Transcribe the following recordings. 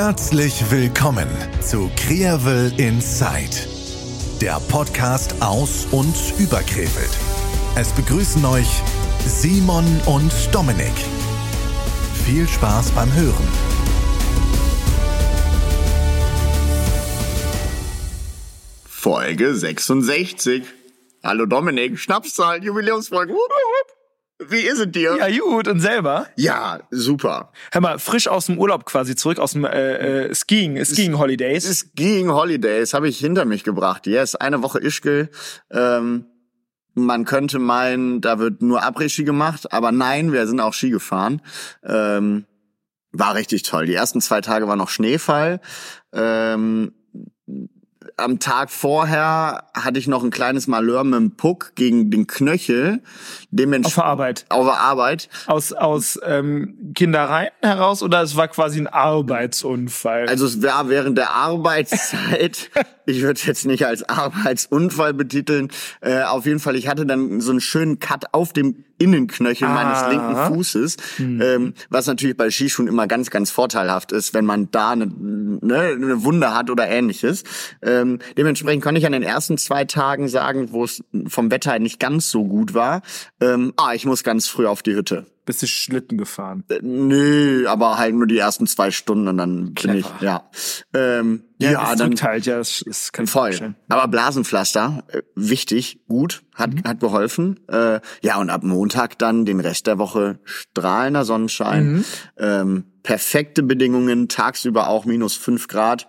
Herzlich willkommen zu Krevel Inside, der Podcast aus und über Krefeld. Es begrüßen euch Simon und Dominik. Viel Spaß beim Hören. Folge 66. Hallo Dominik, Schnapszahl, Jubiläumsfolge. Wie ist es dir? Ja, gut. Und selber? Ja, super. Hör mal, frisch aus dem Urlaub quasi zurück, aus dem äh, äh, Skiing, Skiing Holidays. Skiing Holidays habe ich hinter mich gebracht. Yes, eine Woche Ischgl. Ähm, man könnte meinen, da wird nur Après-Ski gemacht, aber nein, wir sind auch Ski gefahren. Ähm, war richtig toll. Die ersten zwei Tage war noch Schneefall. Ähm, am Tag vorher hatte ich noch ein kleines Malheur mit dem Puck gegen den Knöchel. Auf der Arbeit. Auf der Arbeit. Aus, aus ähm, Kindereien heraus oder es war quasi ein Arbeitsunfall? Also es war während der Arbeitszeit. ich würde es jetzt nicht als Arbeitsunfall betiteln. Äh, auf jeden Fall, ich hatte dann so einen schönen Cut auf dem Innenknöchel ah. meines linken Fußes, hm. ähm, was natürlich bei Skischuhen immer ganz, ganz vorteilhaft ist, wenn man da eine, ne, eine Wunde hat oder ähnliches. Ähm, dementsprechend konnte ich an den ersten zwei Tagen sagen, wo es vom Wetter nicht ganz so gut war, ähm, ah, ich muss ganz früh auf die Hütte. Bist du Schlitten gefahren? Äh, nö, aber halt nur die ersten zwei Stunden und dann Clever. bin ich, ja. Ähm, ja, ja dann halt, ja, das, das kann voll. Aber Blasenpflaster, äh, wichtig, gut, hat mhm. hat geholfen. Äh, ja, und ab Montag dann den Rest der Woche strahlender Sonnenschein, mhm. ähm, perfekte Bedingungen, tagsüber auch minus fünf Grad.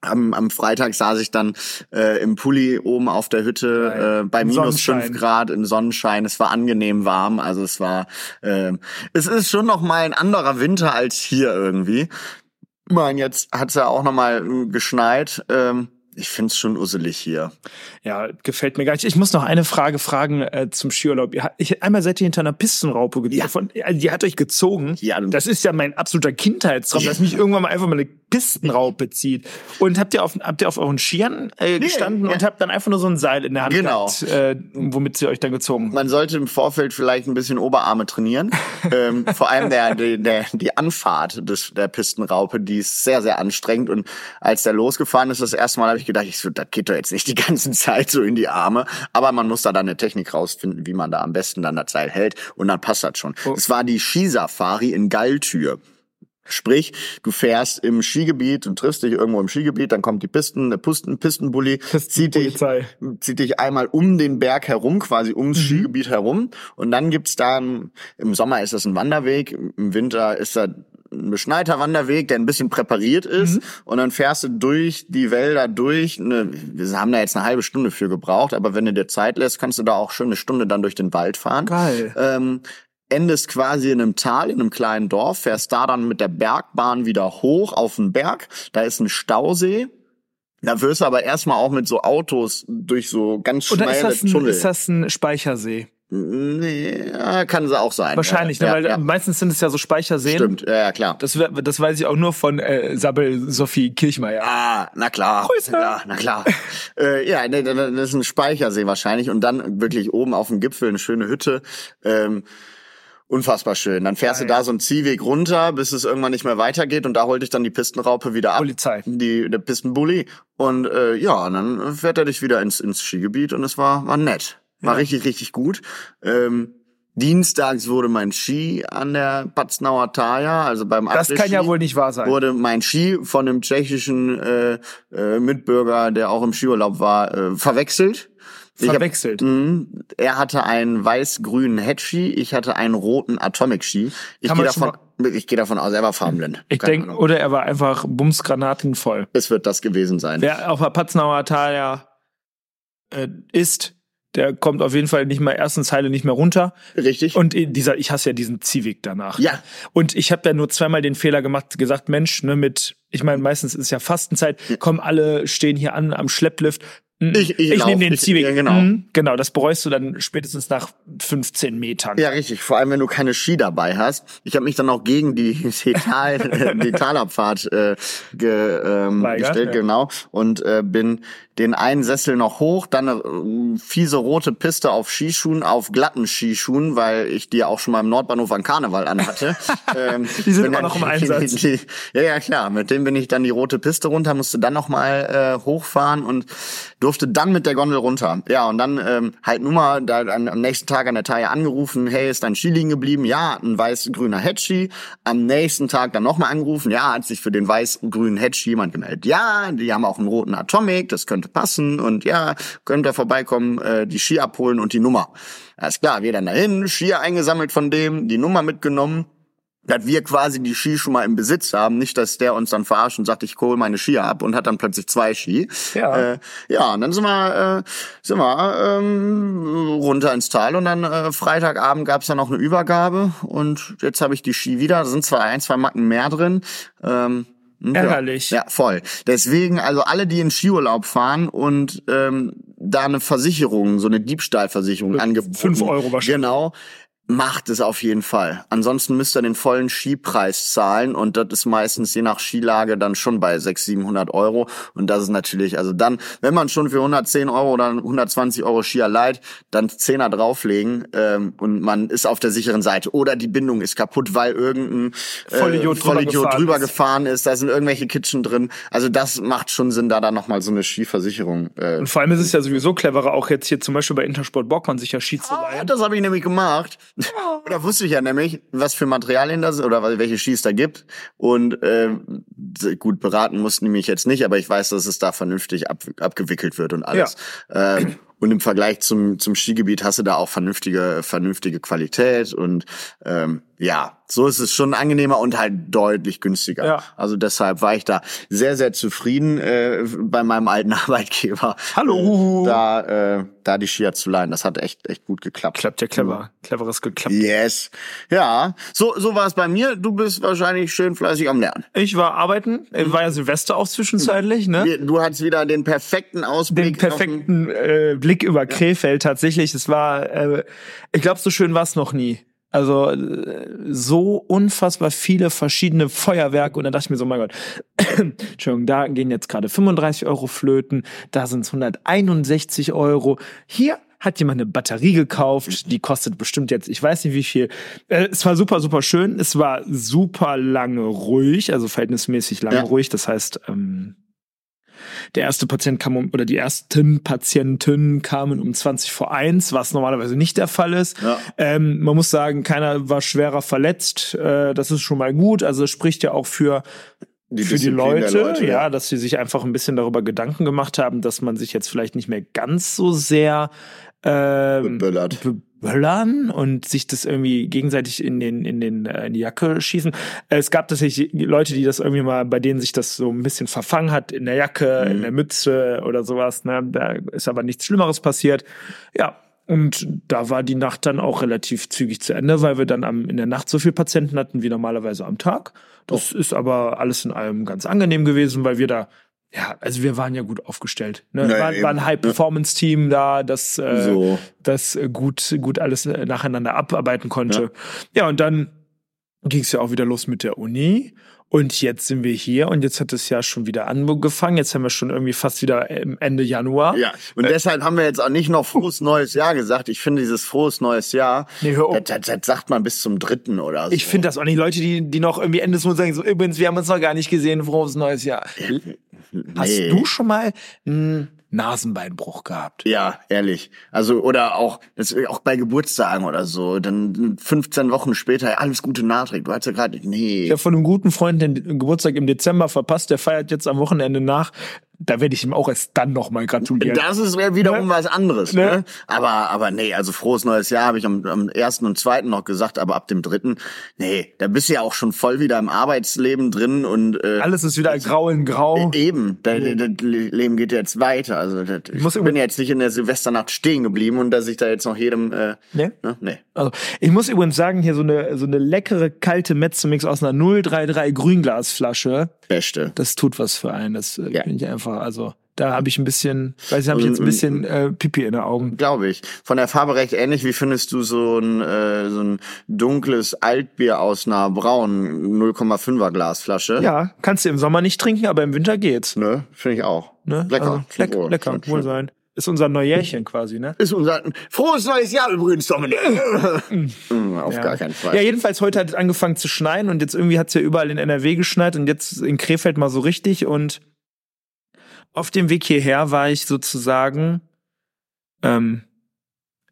Am, am Freitag saß ich dann äh, im Pulli oben auf der Hütte äh, bei minus fünf Grad im Sonnenschein. Es war angenehm warm, also es war, äh, es ist schon noch mal ein anderer Winter als hier irgendwie. Ich meine, jetzt hat's ja auch noch mal äh, geschneit. Ähm, ich find's schon usselig hier. Ja, gefällt mir gar nicht. Ich muss noch eine Frage fragen äh, zum Skiurlaub. Ich, einmal seid ihr hinter einer Pistenraupe ja. Von, die hat euch gezogen. Ja. Das ist ja mein absoluter Kindheitstraum, ja. dass mich irgendwann mal einfach mal eine Pistenraupe zieht. Und habt ihr auf, habt ihr auf euren Skiern äh, gestanden nee, ja. und habt dann einfach nur so ein Seil in der Hand genau. gehabt, äh, womit sie euch dann gezogen Man sollte im Vorfeld vielleicht ein bisschen Oberarme trainieren. ähm, vor allem der, der, der, die Anfahrt des, der Pistenraupe, die ist sehr, sehr anstrengend. Und als der losgefahren ist, das erste Mal habe ich gedacht, ich so, das geht doch jetzt nicht die ganze Zeit so in die Arme. Aber man muss da dann eine Technik rausfinden, wie man da am besten dann das Seil hält. Und dann passt das schon. Oh. Es war die Skisafari in Galltür. Sprich, du fährst im Skigebiet und triffst dich irgendwo im Skigebiet, dann kommt die Pisten, der Pisten, Pistenbully, zieht dich, zieht dich einmal um den Berg herum, quasi ums mhm. Skigebiet herum. Und dann gibt's da, im Sommer ist das ein Wanderweg, im Winter ist da beschneiter Wanderweg, der ein bisschen präpariert ist. Mhm. Und dann fährst du durch die Wälder durch. Ne, wir haben da jetzt eine halbe Stunde für gebraucht, aber wenn du dir Zeit lässt, kannst du da auch schon eine Stunde dann durch den Wald fahren. Geil. Ähm, endest quasi in einem Tal, in einem kleinen Dorf, fährst da dann mit der Bergbahn wieder hoch auf den Berg. Da ist ein Stausee. Da wirst du aber erstmal auch mit so Autos durch so ganz schmale ist das ein, Tunnel. Ist das ein Speichersee? Nee, kann sie auch sein. Wahrscheinlich, ja, ne, weil ja. meistens sind es ja so Speicherseen. Stimmt, ja, ja klar. Das, das weiß ich auch nur von äh, Sabel Sophie Kirchmeier. Ah, na klar. Grüße. Ja, na klar. äh, ja, nee, das ist ein Speichersee wahrscheinlich und dann wirklich oben auf dem Gipfel eine schöne Hütte. Ähm, Unfassbar schön. Dann fährst ja, du da ja. so einen Ziehweg runter, bis es irgendwann nicht mehr weitergeht und da holte ich dann die Pistenraupe wieder ab. Polizei. Die, der Pistenbully. Und äh, ja, und dann fährt er dich wieder ins, ins Skigebiet und es war, war nett. War ja. richtig, richtig gut. Ähm, Dienstags wurde mein Ski an der Patznauer Taja, also beim Das kann ja wohl nicht wahr sein. Wurde mein Ski von einem tschechischen äh, äh, Mitbürger, der auch im Skiurlaub war, äh, verwechselt. Verwechselt. Hab, mh, er hatte einen weiß-grünen Headski, ich hatte einen roten Atomic-Ski. Ich gehe davon, ich gehe davon aus, er war farbenblind. Ich denke, oder er war einfach Bumsgranaten voll. Es wird das gewesen sein. Wer auf der Patznauer Taja äh, ist, der kommt auf jeden Fall nicht mehr ersten Zeile nicht mehr runter. Richtig. Und dieser, ich hasse ja diesen Zivic danach. Ja. Und ich habe ja nur zweimal den Fehler gemacht, gesagt, Mensch, ne, mit, ich meine, meistens ist ja Fastenzeit, kommen alle, stehen hier an am Schlepplift. Ich, ich, ich nehme den Ziehweg. Ja, genau. Mhm, genau, das bereust du dann spätestens nach 15 Metern. Ja, richtig. Vor allem, wenn du keine Ski dabei hast. Ich habe mich dann auch gegen die, die, Tal, die Talabfahrt äh, ge, ähm, gestellt, ja. genau. Und äh, bin den einen Sessel noch hoch, dann eine äh, fiese rote Piste auf Skischuhen, auf glatten Skischuhen, weil ich die auch schon mal im Nordbahnhof an Karneval anhatte. ähm, die sind immer noch im Einsatz. Die, die, ja, ja, klar. Mit dem bin ich dann die rote Piste runter, musste dann noch mal äh, hochfahren und durfte dann mit der Gondel runter. Ja, und dann ähm, halt nur mal da, an, am nächsten Tag an der Taille angerufen, hey, ist dein Ski liegen geblieben? Ja, ein weiß-grüner Headski. Am nächsten Tag dann nochmal angerufen, ja, hat sich für den weiß-grünen Headski jemand gemeldet. Ja, die haben auch einen roten Atomic, das könnte passen und ja, könnt ihr vorbeikommen, äh, die Ski abholen und die Nummer. Alles klar, wir dann dahin, Skier eingesammelt von dem, die Nummer mitgenommen dass wir quasi die Ski schon mal im Besitz haben, nicht, dass der uns dann verarscht und sagt, ich hole meine Ski ab und hat dann plötzlich zwei Ski. Ja, äh, ja und dann sind wir, äh, sind wir ähm, runter ins Tal und dann äh, Freitagabend gab's dann noch eine Übergabe und jetzt habe ich die Ski wieder. Da sind zwar ein, zwei Macken mehr drin. Ähm, Ärgerlich. Ja, ja, voll. Deswegen, also alle, die in Skiurlaub fahren und ähm, da eine Versicherung, so eine Diebstahlversicherung angeboten. Fünf Euro wahrscheinlich. Genau macht es auf jeden Fall. Ansonsten müsst ihr den vollen Skipreis zahlen und das ist meistens je nach Skilage dann schon bei 600, 700 Euro und das ist natürlich, also dann, wenn man schon für 110 Euro oder 120 Euro Skier leiht, dann Zehner drauflegen ähm, und man ist auf der sicheren Seite oder die Bindung ist kaputt, weil irgendein äh, Vollidiot, Vollidiot drüber, drüber gefahren ist, da sind irgendwelche Kitchen drin, also das macht schon Sinn, da dann nochmal so eine Skiversicherung. Äh, und vor allem ist es ja sowieso cleverer, auch jetzt hier zum Beispiel bei Intersport Bockmann sich ja Ski zu leihen. Ah, das habe ich nämlich gemacht. Da wusste ich ja nämlich, was für Materialien das oder welche Skis da gibt. Und äh, gut, beraten mussten die mich jetzt nicht, aber ich weiß, dass es da vernünftig ab, abgewickelt wird und alles. Ja. Ähm, und im Vergleich zum, zum Skigebiet hast du da auch vernünftige, vernünftige Qualität und ähm, ja, so ist es schon angenehmer und halt deutlich günstiger. Ja. Also deshalb war ich da sehr, sehr zufrieden äh, bei meinem alten Arbeitgeber. Hallo. Äh, da, äh, da die Skier zu leihen. Das hat echt, echt gut geklappt. Klappt ja clever. Cleveres geklappt. Yes. Ja, so, so war es bei mir. Du bist wahrscheinlich schön fleißig am Lernen. Ich war arbeiten. Äh, war ja Silvester auch zwischenzeitlich, ne? Du hattest wieder den perfekten Ausblick. Den perfekten äh, Blick über Krefeld ja. tatsächlich. Es war, äh, ich glaube, so schön war es noch nie. Also äh, so unfassbar viele verschiedene Feuerwerke und dann dachte ich mir so, mein Gott, Entschuldigung, da gehen jetzt gerade 35 Euro flöten, da sind es 161 Euro. Hier hat jemand eine Batterie gekauft, die kostet bestimmt jetzt, ich weiß nicht wie viel. Äh, es war super, super schön, es war super lange ruhig, also verhältnismäßig lange ja. ruhig, das heißt, ähm, der erste Patient kam um, oder die ersten Patienten kamen um 20 vor 1, was normalerweise nicht der Fall ist. Ja. Ähm, man muss sagen, keiner war schwerer verletzt. Äh, das ist schon mal gut. Also es spricht ja auch für die für die Leute, Leute, ja, dass sie sich einfach ein bisschen darüber Gedanken gemacht haben, dass man sich jetzt vielleicht nicht mehr ganz so sehr ähm, beböllert böllern und sich das irgendwie gegenseitig in den in den äh, in die Jacke schießen. Es gab tatsächlich Leute, die das irgendwie mal, bei denen sich das so ein bisschen verfangen hat in der Jacke, mhm. in der Mütze oder sowas. Ne, da ist aber nichts Schlimmeres passiert. Ja. Und da war die Nacht dann auch relativ zügig zu Ende, weil wir dann am, in der Nacht so viele Patienten hatten wie normalerweise am Tag. Das oh. ist aber alles in allem ganz angenehm gewesen, weil wir da ja, also wir waren ja gut aufgestellt. Ne? Nee, war, war ein High-Performance-Team da, das, äh, so. das äh, gut, gut alles äh, nacheinander abarbeiten konnte. Ja, ja und dann ging es ja auch wieder los mit der Uni. Und jetzt sind wir hier und jetzt hat es ja schon wieder angefangen. Jetzt haben wir schon irgendwie fast wieder Ende Januar. Ja, und äh, deshalb haben wir jetzt auch nicht noch frohes neues Jahr gesagt. Ich finde dieses frohes neues Jahr, nee, hör das, das, das sagt man bis zum dritten oder so. Ich finde das auch nicht. Leute, die, die noch irgendwie Ende des Monats sagen, so übrigens, wir haben uns noch gar nicht gesehen, frohes neues Jahr. Ja, Hast du schon mal einen Nasenbeinbruch gehabt? Ja, ehrlich. Also, oder auch, das, auch bei Geburtstagen oder so. Dann 15 Wochen später, alles Gute Nachträge. Du hast ja gerade, nee. Ich habe von einem guten Freund den Geburtstag im Dezember verpasst. Der feiert jetzt am Wochenende nach da werde ich ihm auch erst dann nochmal gratulieren. Das ist wiederum ne? was anderes. Ne? ne? Aber, aber nee, also frohes neues Jahr habe ich am, am ersten und zweiten noch gesagt, aber ab dem dritten, nee, da bist du ja auch schon voll wieder im Arbeitsleben drin und äh, alles ist wieder grau in grau. Eben, das, das Leben geht jetzt weiter. Also das, ich, ich bin jetzt nicht in der Silvesternacht stehen geblieben und dass ich da jetzt noch jedem äh, nee? Ne? nee. Also ich muss übrigens sagen, hier so eine so eine leckere kalte Mezzomix aus einer 033 Grünglasflasche. Beste. Das tut was für einen. Das äh, ja. finde ich einfach also Da habe ich ein bisschen, weiß ich, habe ich jetzt ein bisschen äh, Pipi in den Augen. Glaube ich. Von der Farbe recht ähnlich. Wie findest du so ein, äh, so ein dunkles Altbier aus einer braunen 0,5er Glasflasche? Ja, kannst du im Sommer nicht trinken, aber im Winter geht's. Ne, finde ich auch. Ne? Lecker. Also, leck, lecker, wohl sein. Ist unser Neujährchen quasi, ne? Ist unser frohes neues Jahr übrigens, Dominik. Mm, Auf Ja. gar keinen Fall. Ja, jedenfalls heute hat es angefangen zu schneien und jetzt irgendwie hat es ja überall in NRW geschneit und jetzt in Krefeld mal so richtig und auf dem Weg hierher war ich sozusagen ähm,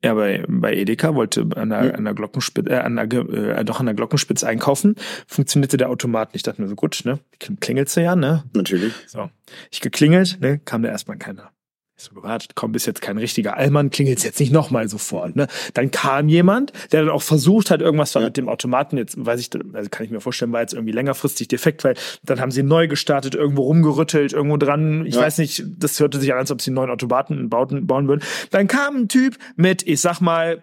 ja bei, bei Edeka wollte an der, an der Glockenspitze äh, an der, äh, doch an der Glockenspitze einkaufen funktionierte der Automat nicht ich dachte mir so gut ne klingelt's ja ne Natürlich. so ich geklingelt ne kam da erstmal keiner ich so gewartet, komm, bist jetzt kein richtiger Allmann, klingelt's jetzt nicht nochmal sofort. Ne? Dann kam jemand, der dann auch versucht hat, irgendwas war mit dem Automaten, jetzt weiß ich, also kann ich mir vorstellen, war jetzt irgendwie längerfristig defekt, weil dann haben sie neu gestartet, irgendwo rumgerüttelt, irgendwo dran. Ich Ja. weiß nicht, das hörte sich an, als ob sie einen neuen Automaten bauten, bauen würden. Dann kam ein Typ mit, ich sag mal,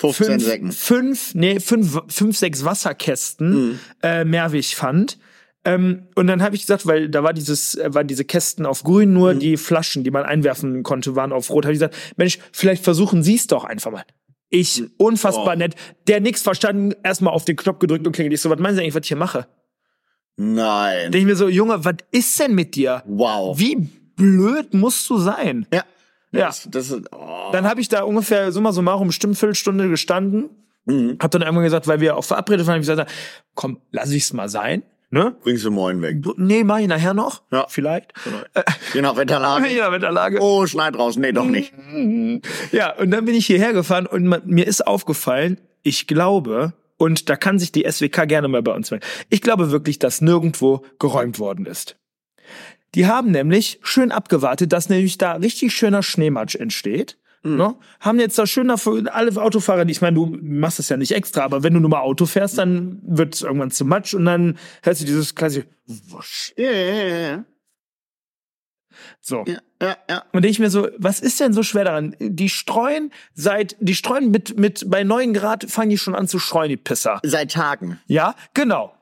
15 fünf, Säcken. fünf, nee, fünf, fünf, sechs Wasserkästen Mhm. äh, Mehrweg fand. Ähm, und dann habe ich gesagt, weil da war dieses, äh, waren diese Kästen auf grün, nur Mhm. die Flaschen, die man einwerfen konnte, waren auf rot. Habe ich gesagt, Mensch, vielleicht versuchen Sie es doch einfach mal. Ich, unfassbar Oh. nett, der nichts verstanden, erstmal auf den Knopf gedrückt und klingelt. Ich so, was meinen Sie eigentlich, was ich hier mache? Nein. Denke ich mir so, Junge, was ist denn mit dir? Wow. Wie blöd musst du sein? Ja. Ja. Das, das ist, oh. Dann habe ich da ungefähr summa summarum bestimmt Viertelstunde gestanden. Mhm. Hab dann irgendwann gesagt, weil wir auch verabredet waren, hab ich gesagt, komm, lass ich's mal sein. Ne? Bringst du morgen weg. Nee, mach ich nachher noch. Ja. Vielleicht. Je nach Wetterlage. Ja, Wetterlage. Oh, schneit raus. Nee, doch nicht. Ja, und dann bin ich hierher gefahren und man, mir ist aufgefallen, ich glaube, und da kann sich die SWK gerne mal bei uns melden, ich glaube wirklich, dass nirgendwo geräumt worden ist. Die haben nämlich schön abgewartet, dass nämlich da richtig schöner Schneematsch entsteht. Ne? Haben jetzt da schön dafür, alle Autofahrer, die- ich meine, du machst das ja nicht extra, aber wenn du nur mal Auto fährst, dann wird es irgendwann zu Matsch und dann hörst du dieses klassische Wusch. Ja, ja, ja. So. Ja, ja, ja. Und denke ich mir so, was ist denn so schwer daran? Die streuen seit, die streuen mit, mit, bei neun Grad fangen die schon an zu streuen, die Pisser. Seit Tagen. Ja, genau.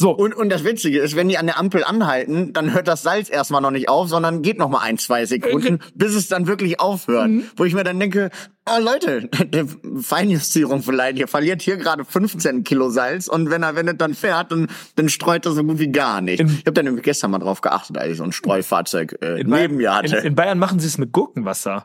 So. Und, und das Witzige ist, wenn die an der Ampel anhalten, dann hört das Salz erstmal noch nicht auf, sondern geht noch mal ein, zwei Sekunden, bis es dann wirklich aufhört. Wo ich mir dann denke, ah Leute, der Feinjustierung vielleicht, ihr verliert hier gerade 15 Kilo Salz und wenn er, wenn er dann fährt, dann, dann streut er so gut wie gar nicht. ich habe dann nämlich gestern mal drauf geachtet, als ich so ein Streufahrzeug äh, neben mir hatte. in, in Bayern machen sie es mit Gurkenwasser.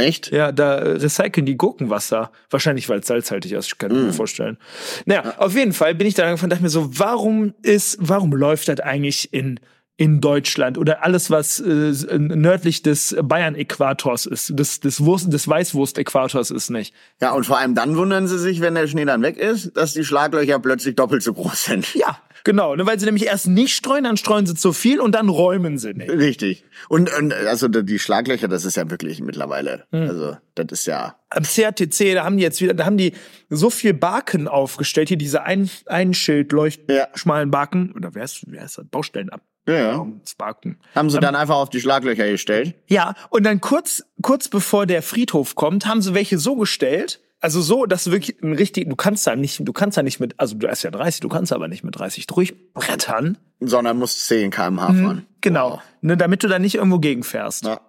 Echt? Ja, da äh, recyceln die Gurkenwasser. Wahrscheinlich, weil es salzhaltig ist, kann ich Mm. mir vorstellen. Naja, auf jeden Fall bin ich da angefangen, dachte mir so, warum ist, warum läuft das eigentlich in, in Deutschland oder alles, was äh, nördlich des Bayern-Äquators ist, des, des, Wurst, des Weißwurst-Äquators ist nicht. Ja, und vor allem dann wundern sie sich, wenn der Schnee dann weg ist, dass die Schlaglöcher plötzlich doppelt so groß sind. Ja, genau. Ne, weil sie nämlich erst nicht streuen, dann streuen sie zu viel und dann räumen sie nicht. Richtig. Und, und also die Schlaglöcher, das ist ja wirklich mittlerweile, also das ist ja Am CRTC, da haben die jetzt wieder, da haben die so viel Barken aufgestellt, hier diese ein, ein Schild leucht Ja. schmalen Barken, oder wer ist, wer ist das? Baustellen ab. Ja, ja. Barken. Haben sie dann einfach auf die Schlaglöcher gestellt? Ja, und dann kurz, kurz bevor der Friedhof kommt, haben sie welche so gestellt, also so, dass wirklich ein richtig, du kannst da nicht, du kannst da nicht mit, also du hast ja 30, du kannst aber nicht mit 30 durchbrettern. Sondern muss 10 kmh fahren. Genau. Wow. Ne, damit du da nicht irgendwo gegenfährst. Ja.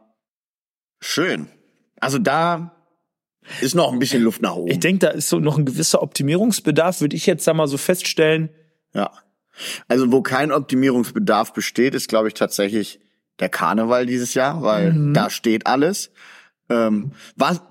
Schön. Also da ist noch ein bisschen Luft nach oben. Ich denke, da ist so noch ein gewisser Optimierungsbedarf, würde ich jetzt da mal so feststellen. Ja. Also wo kein Optimierungsbedarf besteht, ist, glaube ich, tatsächlich der Karneval dieses Jahr, weil da steht alles. Ähm, was,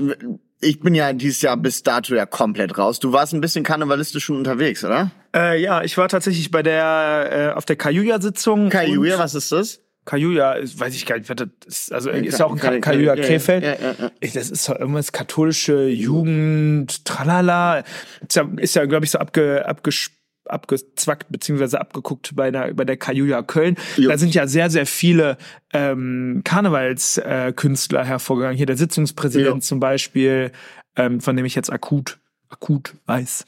ich bin ja dieses Jahr bis dato ja komplett raus. Du warst ein bisschen karnevalistisch schon unterwegs, oder? Äh, ja, ich war tatsächlich bei der, äh, auf der Kajuja-Sitzung. Kajuja, und- was ist das? Kajuja, ist- weiß ich gar nicht, was das ist. Also ist Ka- ja auch ein Ka Ka- Kajuja ja, ja, Krefeld. ja, ja, ja. Das ist doch irgendwas katholische Jugend, tralala. Ist ja, ist ja glaube ich, so abge, abges, abgezwackt beziehungsweise abgeguckt bei der, bei der Kajuja Köln. Jo. Da sind ja sehr, sehr viele ähm, Karnevalskünstler äh, hervorgegangen. Hier der Sitzungspräsident Jo. zum Beispiel, ähm, von dem ich jetzt akut, akut weiß.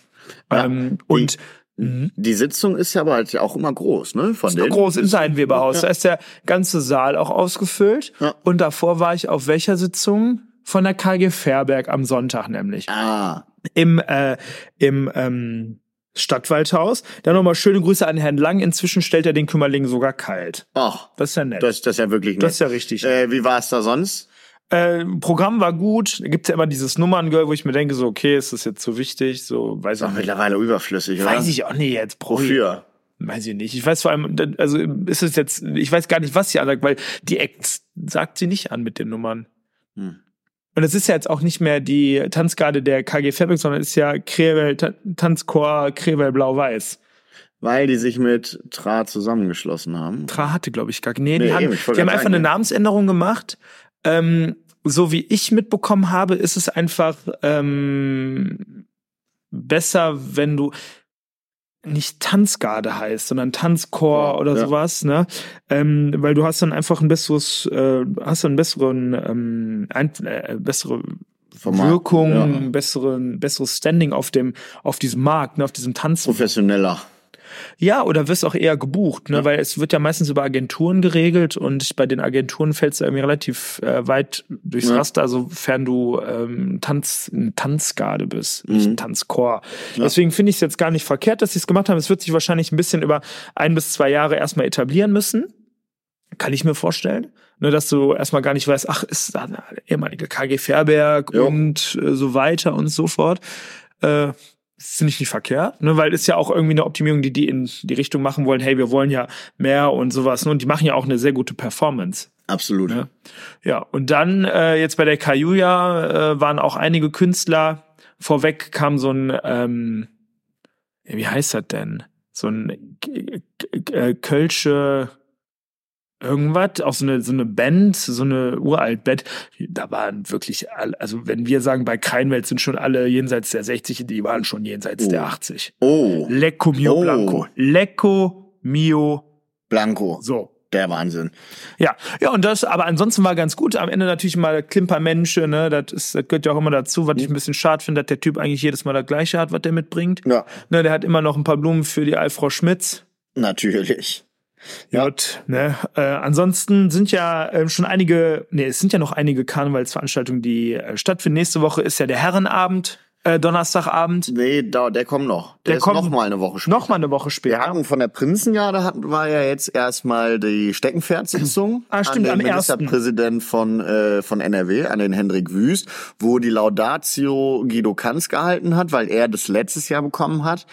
Ja. Ähm, und mhm. Die Sitzung ist ja aber halt auch immer groß, ne? Von ist denen. groß im Seidenweberhaus. Da ist der ganze Saal auch ausgefüllt. Ja. Und davor war ich auf welcher Sitzung? Von der KG Fairberg am Sonntag nämlich. Ah, Im, äh, im, ähm, Stadtwaldhaus. Dann nochmal schöne Grüße an Herrn Lang. Inzwischen stellt er den Kümmerling sogar kalt. Ach, das ist ja nett. Das, das ist ja wirklich nett. Das ist ja richtig. Äh, wie war es da sonst? Äh, Programm war gut. Da gibt's ja immer dieses Nummerngirl, wo ich mir denke, so, okay, ist das jetzt so wichtig? So, weiß ich nicht. mittlerweile überflüssig, oder? Weiß ich auch nicht jetzt. Pro Wofür? Weiß ich nicht. Ich weiß vor allem, also ist es jetzt, ich weiß gar nicht, was sie ansagt, weil die Acts sagt sie nicht an mit den Nummern. Hm. Und es ist ja jetzt auch nicht mehr die Tanzgarde der KG Fabric, sondern es ist ja Krevel, Tanzchor Krevel Blau-Weiß. Weil die sich mit Tra zusammengeschlossen haben. Tra hatte, glaube ich, gar nee, nee die, haben, die haben einfach eine Namensänderung gemacht. Ähm, so wie ich mitbekommen habe, ist es einfach ähm, besser, wenn du nicht Tanzgarde heißt, sondern Tanzchor ja, oder ja. sowas, ne? Ähm, weil du hast dann einfach ein besseres, äh, hast einen besseren, ähm, ein, äh, bessere Format, Wirkung, ja. besseren, besseres Standing auf dem, auf diesem Markt, ne, auf diesem Tanz. Professioneller. Ja, oder wirst auch eher gebucht, ne? Ja. weil es wird ja meistens über Agenturen geregelt und bei den Agenturen fällst du irgendwie relativ äh, weit durchs ja. Raster, sofern du ähm, Tanz, ein Tanzgarde bist, mhm. nicht ein Tanzchor. Ja. Deswegen finde ich es jetzt gar nicht verkehrt, dass sie es gemacht haben. Es wird sich wahrscheinlich ein bisschen über ein bis zwei Jahre erstmal etablieren müssen. Kann ich mir vorstellen. Ne, dass du erstmal gar nicht weißt, ach, ist da der ehemalige KG Fairberg jo. und äh, so weiter und so fort. Äh, finde ich nicht verkehrt, ne, weil ist ja auch irgendwie eine Optimierung, die die in die Richtung machen wollen, hey, wir wollen ja mehr und sowas, ne, und die machen ja auch eine sehr gute Performance. Absolut. Ne? Ja, und dann äh, jetzt bei der Kajuja äh, waren auch einige Künstler, vorweg kam so ein, ähm, wie heißt das denn? So ein äh, Kölsche irgendwas, auch so eine, so eine Band, so eine uralt Band, da waren wirklich alle, also wenn wir sagen, bei Kreinwelt sind schon alle jenseits der 60, die waren schon jenseits oh. der 80. Oh. Lecco Mio oh. Blanco. Lecco Mio Blanco. So. Der Wahnsinn. Ja, ja, und das, aber ansonsten war ganz gut. Am Ende natürlich mal Klimpermensche, ne, das, ist, das gehört ja auch immer dazu, was ich ein bisschen schade finde, dass der Typ eigentlich jedes Mal das Gleiche hat, was der mitbringt. Ja. Ne, der hat immer noch ein paar Blumen für die Alfrau Schmitz. Natürlich. Ja, und, ne, äh, ansonsten sind ja äh, schon einige, nee, es sind ja noch einige Karnevalsveranstaltungen, die äh, stattfinden. Nächste Woche ist ja der Herrenabend. Äh, Donnerstagabend. Nee, da, der kommt noch. Der, der kommt noch mal eine Woche später. Noch mal eine Woche später. Wir hatten von der Prinzengarde hatten war ja jetzt erstmal die Steckenpferdsitzung ah, stimmt, an den am Ministerpräsident von äh, von NRW, an den Hendrik Wüst, wo die Laudatio Guido Kanz gehalten hat, weil er das letztes Jahr bekommen hat.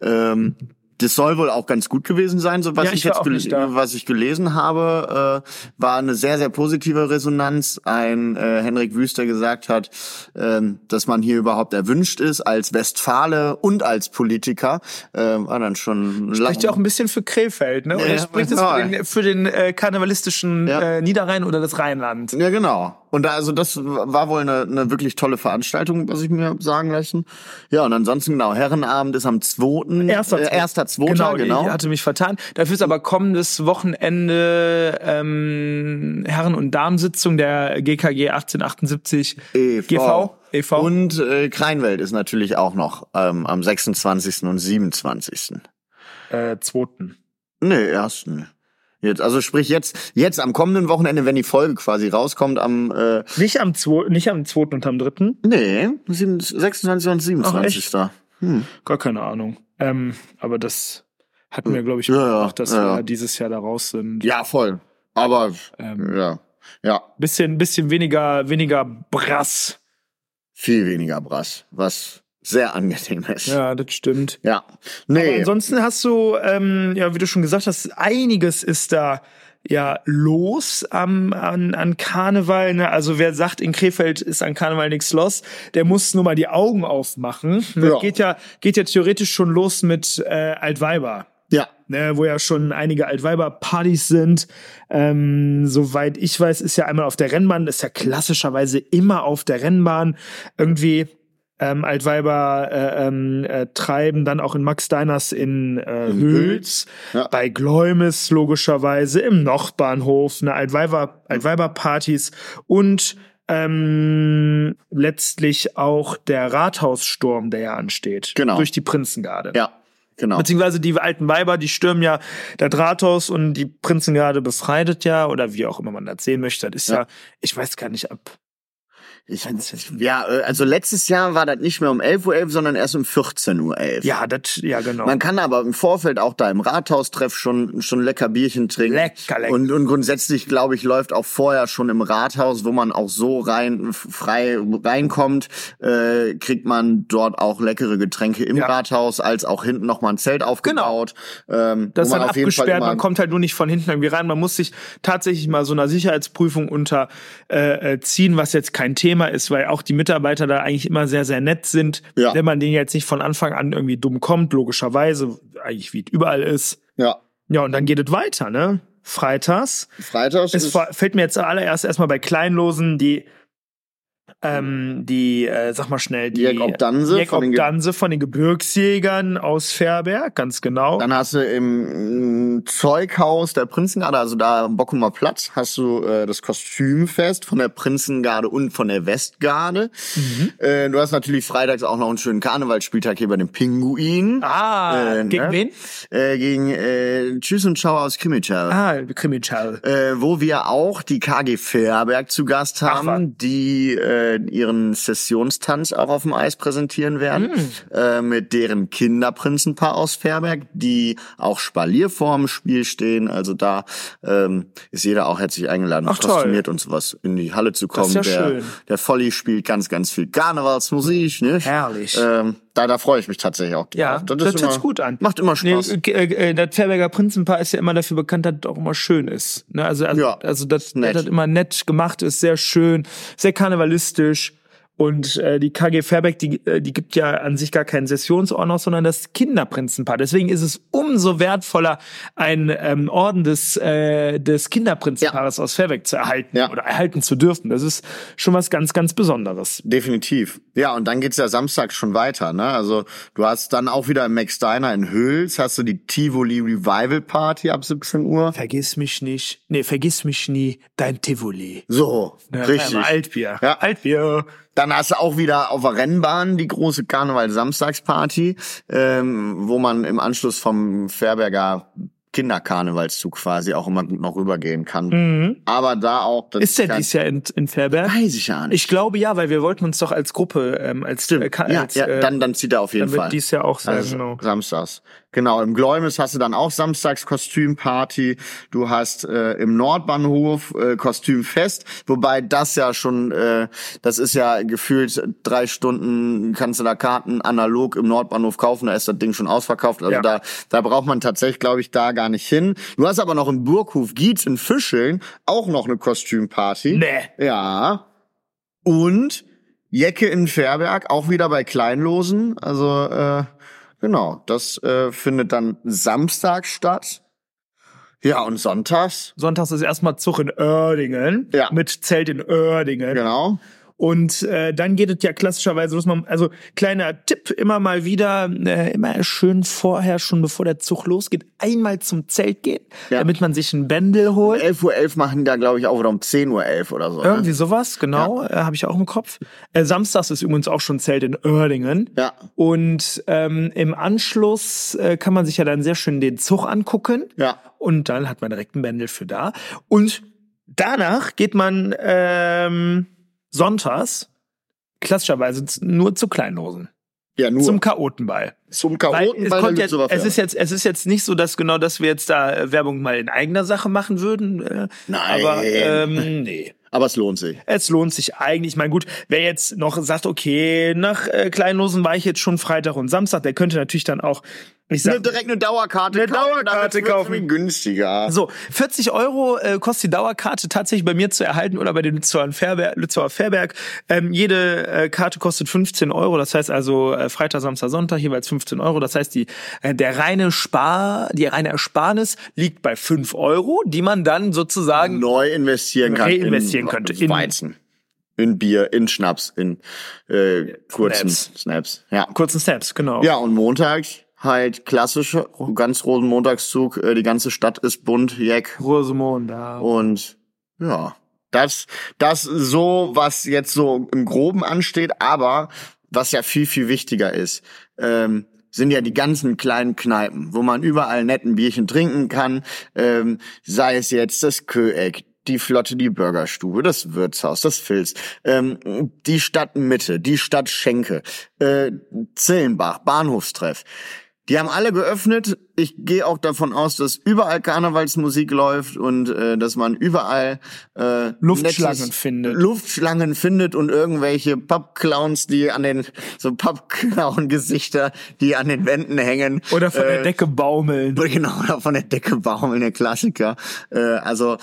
Ähm, das soll wohl auch ganz gut gewesen sein, so was ja, ich, ich jetzt was ich gelesen habe, äh, war eine sehr sehr positive Resonanz. Ein äh, Henrik Wüster gesagt hat, äh, dass man hier überhaupt erwünscht ist als Westfale und als Politiker, äh, war dann schon spricht ja auch ein bisschen für Krefeld, ne? Oder ja, spricht es für den, für den äh, karnevalistischen ja. äh, Niederrhein oder das Rheinland? Ja, genau. Und da, also das war wohl eine, eine wirklich tolle Veranstaltung, was ich mir sagen lassen. Ja, und ansonsten genau, Herrenabend ist am 2. Erster, äh, erster zweiter, genau. genau. Ich hatte mich vertan. Dafür ist aber kommendes Wochenende ähm, Herren- und Damensitzung der GKG 1878 e. GV. e.V. Und äh, Kreinwelt ist natürlich auch noch ähm, am 26. und 27. Äh, 2. Nee, ersten. Jetzt, also sprich jetzt, jetzt am kommenden Wochenende, wenn die Folge quasi rauskommt, am äh, nicht am 2. nicht am 2. und am 3. Nee, 26. und 27. Ach, hm. Gar keine Ahnung. Ähm, aber das hatten wir, glaube ich, ja, auch, dass ja. wir dieses Jahr da raus sind. Ja, voll. Aber ähm, ja. Ja. Bisschen, bisschen weniger, weniger Brass. Viel weniger Brass. Was sehr angenehm ist. Ja, das stimmt. Ja. Nee. Aber ansonsten hast du, ähm, ja, wie du schon gesagt hast, einiges ist da ja los am, an, an Karneval. Ne? Also wer sagt, in Krefeld ist an Karneval nichts los, der muss nur mal die Augen aufmachen. Ne? Ja. Geht ja geht ja theoretisch schon los mit äh, Altweiber. Ja. Ne, wo ja schon einige Altweiber-Partys sind. Ähm, soweit ich weiß, ist ja einmal auf der Rennbahn, ist ja klassischerweise immer auf der Rennbahn. Irgendwie ähm, Altweiber äh, ähm, äh, treiben, dann auch in Max Deiners in äh, Hülz, ja. bei Gläumes logischerweise, im Nordbahnhof, eine Altweiber, Altweiber-Partys und ähm, letztlich auch der Rathaussturm, der ja ansteht. Genau. Durch die Prinzengarde. Ja. Genau. Beziehungsweise die alten Weiber, die stürmen ja der Rathaus und die Prinzengarde befreitet ja, oder wie auch immer man das sehen möchte. Das ist ja, ja ich weiß gar nicht, ab Ich, ja, äh, also letztes Jahr war das nicht mehr um 11.11 Uhr, .11, sondern erst um 14.11 Uhr. Ja, das, ja, genau. Man kann aber im Vorfeld auch da im Rathaustreff schon, schon lecker Bierchen trinken. Lecker, lecker. Und, und grundsätzlich, glaube ich, läuft auch vorher schon im Rathaus, wo man auch so rein, frei reinkommt, äh, kriegt man dort auch leckere Getränke im ja. Rathaus, als auch hinten nochmal ein Zelt aufgebaut. Genau. Ähm, das ist dann abgesperrt, man kommt halt nur nicht von hinten irgendwie rein. Man muss sich tatsächlich mal so einer Sicherheitsprüfung unterziehen, äh, äh, was jetzt kein Thema Thema ist, weil auch die Mitarbeiter da eigentlich immer sehr, sehr nett sind. Ja. Wenn man denen jetzt nicht von Anfang an irgendwie dumm kommt, logischerweise, eigentlich wie es überall ist. Ja. Ja, und dann geht es weiter, ne? Freitags. Freitags. Es fällt mir jetzt allererst erstmal bei Kleinlosen die ähm, die, äh, sag mal schnell, die Jack Obdanse, Jack von, Obdanse von den Gebirgsjägern aus Fährberg, ganz genau. Dann hast du im Zeughaus der Prinzengarde, also da am Bockumer Platz, hast du äh, das Kostümfest von der Prinzengarde und von der Westgarde. Mhm. Äh, du hast natürlich freitags auch noch einen schönen Karnevalsspieltag hier bei den Pinguinen. Ah, äh, gegen ne? wen? Äh, gegen äh, Tschüss und Ciao aus Krimichal. Ah, Krimichal. Äh, wo wir auch die KG Fährberg zu Gast haben, Ach, die äh, äh, ihren Sessionstanz auch auf dem Eis präsentieren werden, mm. äh, mit deren Kinderprinzenpaar aus Fairberg, die auch Spalier vorm Spiel stehen. Also da ähm, ist jeder auch herzlich eingeladen, Ach, kostümiert toll. und sowas in die Halle zu kommen. Das ist ja der, schön. der Volli spielt ganz, ganz viel Karnevalsmusik. Ne? Herrlich. Ähm, da, da freue ich mich tatsächlich auch drauf. Ja, das, das hört sich gut an. Macht immer Spaß. Nee, äh, äh, das Fairberger Prinzenpaar ist ja immer dafür bekannt, dass es auch immer schön ist. Ne? Also, also, ja, also das, das immer nett gemacht ist, sehr schön, sehr karnevalistisch. Und äh, die KG Fairbeck, die, äh, die gibt ja an sich gar keinen Sessionsorden sondern das Kinderprinzenpaar. Deswegen ist es umso wertvoller, ein ähm, Orden des, äh, des Kinderprinzenpaares ja. aus Fairbeck zu erhalten ja. oder erhalten zu dürfen. Das ist schon was ganz, ganz Besonderes. Definitiv. Ja, und dann geht's ja Samstag schon weiter. Ne? Also du hast dann auch wieder im Max Diner in Hüls, hast du die Tivoli Revival Party ab 17 Uhr. Vergiss mich nicht. Nee, vergiss mich nie, dein Tivoli. So, ja, richtig. Altbier. Ja. Altbier. Dann hast du auch wieder auf der Rennbahn die große Karneval-Samstagsparty, ähm, wo man im Anschluss vom Fairberger Kinderkarnevalszug quasi auch immer noch rübergehen kann. Mhm. Aber da auch. Das ist der dies Jahr in, in Fairberg? Weiß ich ja nicht. Ich glaube ja, weil wir wollten uns doch als Gruppe, ähm, als, Stimmt. Äh, ja, ja, äh, dann, dann zieht er auf jeden dann Fall. Wird dies Jahr auch sein, also, genau. Samstags. Genau, im Gläumes hast du dann auch samstags Kostümparty. Du hast äh, im Nordbahnhof äh, Kostümfest, wobei das ja schon, äh, das ist ja gefühlt drei Stunden, kannst du da Karten analog im Nordbahnhof kaufen, da ist das Ding schon ausverkauft. Also ja. da, da braucht man tatsächlich, glaube ich, da gar nicht hin. Du hast aber noch im Burghof Gietz in Fischeln auch noch eine Kostümparty. Nee. Ja. Und Jecke in Fairberg, auch wieder bei Kleinlosen. Also äh, Genau, das äh, findet dann Samstag statt. Ja, und sonntags? Sonntags ist erstmal Zug in Oerdingen. Ja. Mit Zelt in Oerdingen. Genau. Und äh, dann geht es ja klassischerweise los. Man, also kleiner Tipp immer mal wieder, äh, immer schön vorher, schon bevor der Zug losgeht, einmal zum Zelt gehen, ja. damit man sich ein Bändel holt. Um 11.11 Uhr .11 machen die da, glaube ich, auch oder um 10.11 Uhr oder so. Ne? Irgendwie ne? sowas, genau, ja. äh, habe ich auch im Kopf. Äh, Samstags ist übrigens auch schon Zelt in Oerdingen. Ja. Und ähm, im Anschluss äh, kann man sich ja dann sehr schön den Zug angucken. Ja. Und dann hat man direkt ein Bändel für da. Und danach geht man... Ähm, sonntags klassischerweise nur zu Kleinlosen. Ja, nur. Zum Chaotenball. Zum Chaotenball. Weil es, jetzt, es ist jetzt, es ist jetzt nicht so, dass genau, dass wir jetzt da äh, Werbung mal in eigener Sache machen würden. Äh, Nein. Aber ähm, nee. Aber es lohnt sich. Es lohnt sich eigentlich. Ich meine, gut, wer jetzt noch sagt, okay, nach äh, Kleinlosen war ich jetzt schon Freitag und Samstag, der könnte natürlich dann auch ich sag, direkt eine Dauerkarte eine kaufen, Dauerkarte kaufen. günstiger. So, 40 Euro äh, kostet die Dauerkarte tatsächlich bei mir zu erhalten oder bei den Lützauer Fairberg. Lützauer Fairberg. Ähm, jede äh, Karte kostet 15 Euro. Das heißt also äh, Freitag, Samstag, Sonntag jeweils 15 Euro. Das heißt, die, äh, der reine Spar, die reine Ersparnis liegt bei 5 Euro, die man dann sozusagen neu investieren kann. Reinvestieren könnte. In Weizen. In Bier, in Schnaps, in äh, kurzen Snaps. Snaps. Ja. Kurzen Snaps, genau. Ja, und Montag halt klassische, ganz Rosenmontagszug, äh, die ganze Stadt ist bunt, Jack. Rosenmontag. Und ja, das, das so, was jetzt so im Groben ansteht, aber was ja viel, viel wichtiger ist, ähm, sind ja die ganzen kleinen Kneipen, wo man überall netten Bierchen trinken kann, ähm, sei es jetzt das Köeck, die Flotte, die Burgerstube, das Wirtshaus, das Filz, ähm, die Stadtmitte, die Stadt Schenke, äh, Zillenbach, Bahnhofstreff. Die haben alle geöffnet. Ich gehe auch davon aus, dass überall Karnevalsmusik läuft und äh, dass man überall äh, Luftschlangen findet. Luftschlangen findet und irgendwelche Pappclowns, die an den so Pappclown-Gesichter, die an den Wänden hängen oder von äh, der Decke baumeln. Genau, oder von der Decke baumeln, der Klassiker. Äh, also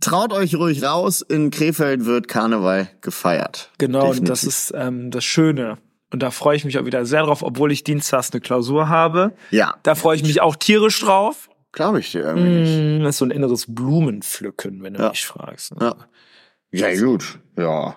Traut euch ruhig raus, in Krefeld wird Karneval gefeiert. Genau, Definitiv. und das ist ähm, das Schöne. Und da freue ich mich auch wieder sehr drauf, obwohl ich dienstags eine Klausur habe. Ja. Da freue ich mich auch tierisch drauf. Glaube ich dir irgendwie mm, Das ist so ein inneres Blumenpflücken, wenn du ja. mich fragst. Ne? Ja. ja, gut. Ja.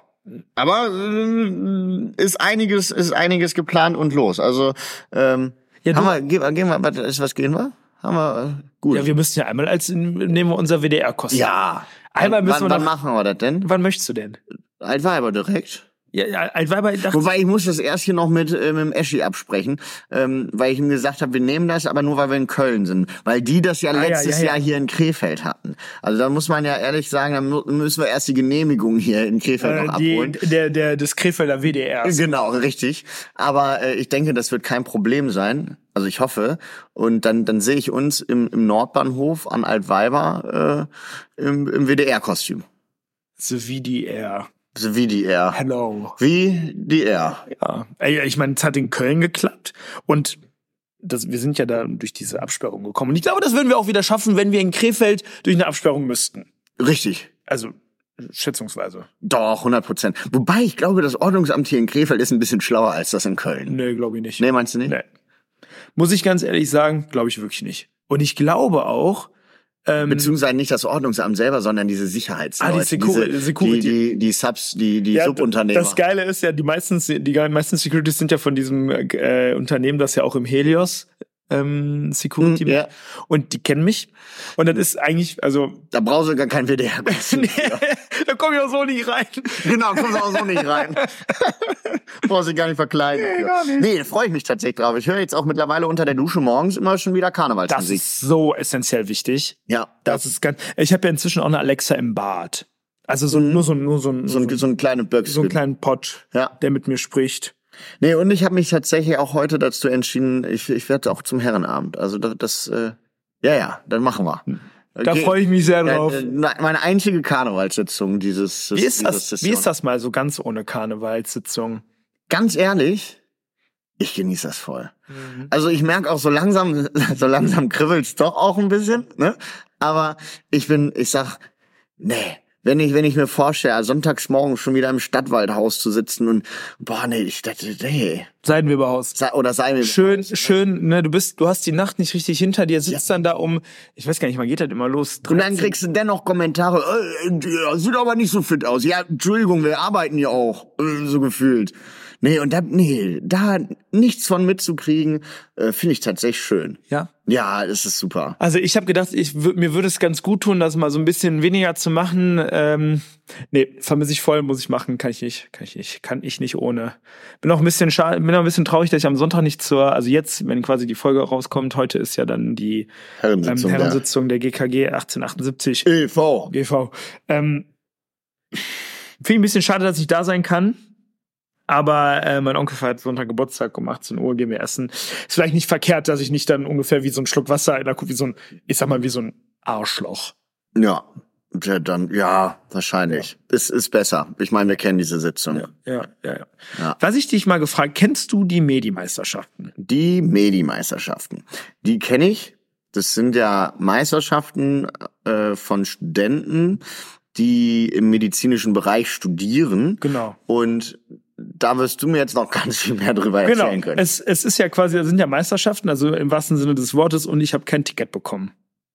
Aber äh, ist einiges, ist einiges geplant und los. Also ähm, ja, haben wir, gehen, gehen wir, was, ist was gehen wir? Haben wir äh, gut. Ja, wir müssen ja einmal als nehmen wir unser WDR-Kostüm. Ja. Einmal müssen wann, wir noch, wann machen wir das denn? Wann möchtest du denn? Altweiber direkt. Ja, Altweiber dachte Wobei ich muss das erst hier noch mit, äh, mit dem Eschi absprechen, ähm, weil ich ihm gesagt habe, wir nehmen das, aber nur weil wir in Köln sind. Weil die das ja ah, letztes ja, ja, Jahr hier in Krefeld hatten. Also da muss man ja ehrlich sagen, dann müssen wir erst die Genehmigung hier in Krefeld äh, noch die, abholen. Der, der, des Krefelder WDR. Genau, richtig. Aber äh, ich denke, das wird kein Problem sein. Also ich hoffe. Und dann, dann sehe ich uns im, im Nordbahnhof an Altweiber äh, im, im WDR-Kostüm. The WDR. Wie die R. Hello. Wie die R. Ja. Ich meine, es hat in Köln geklappt und das, wir sind ja da durch diese Absperrung gekommen. Und ich glaube, das würden wir auch wieder schaffen, wenn wir in Krefeld durch eine Absperrung müssten. Richtig. Also schätzungsweise. Doch, 100 Prozent. Wobei ich glaube, das Ordnungsamt hier in Krefeld ist ein bisschen schlauer als das in Köln. Nee, glaube ich nicht. Nee, meinst du nicht? Nee. Muss ich ganz ehrlich sagen, glaube ich wirklich nicht. Und ich glaube auch, ähm, Beziehungsweise nicht das Ordnungsamt selber, sondern diese Sicherheitsleute. Ah, die Security. Diese, Security. Die, die, die Subs, die, die ja, Subunternehmer. Das Geile ist ja, die meisten, die meisten Securities sind ja von diesem äh, Unternehmen, das ja auch im Helios ähm, Security. Mm, ja. Und die kennen mich. Und das ist eigentlich, also. Da brauchst du gar kein WDR. nee, da komm ich auch so nicht rein. Genau, kommst du auch so nicht rein. brauchst du gar nicht verkleiden. Nee, gar nicht. Nee, da freue ich mich tatsächlich drauf. Ich höre jetzt auch mittlerweile unter der Dusche morgens immer schon wieder Karnevalsmusik. Das ist so essentiell wichtig. Ja. Das, das ist ganz, ich habe ja inzwischen auch eine Alexa im Bad. Also so, nur so, nur so, ein, so, ein, so ein kleinen Böckchen. So einen kleinen Pott, ja. der mit mir spricht. Nee, und ich habe mich tatsächlich auch heute dazu entschieden, ich, ich werde auch zum Herrenabend. Also das, das äh, ja, ja, dann machen wir. Da freue ich mich sehr drauf. Äh, meine einzige Karnevalssitzung dieses. Wie ist das? Wie ist das mal so ganz ohne Karnevalssitzung? Ganz ehrlich, ich genieße das voll. Mhm. Also ich merke auch so langsam, so langsam kribbelt's doch auch ein bisschen. Ne? Aber ich bin, ich sag, nee, wenn ich, wenn ich mir vorstelle, sonntags morgens schon wieder im Stadtwaldhaus zu sitzen und, boah, nee, ich dachte, nee. Seidenweberhaus. Se oder Seidenweberhaus. Schön, schön, ne, du bist, du hast die Nacht nicht richtig hinter dir, sitzt ja. dann da um, ich weiß gar nicht, mal geht das immer los. 13. Und dann kriegst du dennoch Kommentare, äh, sieht aber nicht so fit aus. Ja, Entschuldigung, wir arbeiten ja auch, äh, so gefühlt. Nee, und da, nee, da nichts von mitzukriegen, äh, finde ich tatsächlich schön. Ja? Ja, es ist super. Also ich habe gedacht, ich mir würde es ganz gut tun, das mal so ein bisschen weniger zu machen. Ähm, nee, vermisse ich voll, muss ich machen, kann ich nicht, kann ich nicht, kann ich nicht ohne. Bin auch ein bisschen schade, bin auch ein bisschen traurig, dass ich am Sonntag nicht zur, also jetzt, wenn quasi die Folge rauskommt, heute ist ja dann die Herrensitzung, ähm, Herrensitzung der GKG 1878. EV. GV. Ähm, Finde ich ein bisschen schade, dass ich da sein kann. Aber äh, mein Onkel feiert Sonntag Geburtstag um 18 Uhr, gehen wir essen. Ist vielleicht nicht verkehrt, dass ich nicht dann ungefähr wie so ein Schluck Wasser in der Kuh, wie so ein, ich sag mal, wie so ein Arschloch. Ja. Ja, dann, ja, wahrscheinlich. Ja. Ist, ist besser. Ich meine, wir kennen diese Sitzung. Ja, ja, ja, ja. ja. Was ich dich mal gefragt, kennst du die Medi-Meisterschaften? Die Medi-Meisterschaften. Die kenne ich. Das sind ja Meisterschaften äh, von Studenten, die im medizinischen Bereich studieren. Genau. Und da wirst du mir jetzt noch ganz viel mehr drüber erzählen genau. können. Es, es ist ja quasi, es sind ja Meisterschaften, also im wahrsten Sinne des Wortes, und ich habe kein Ticket bekommen.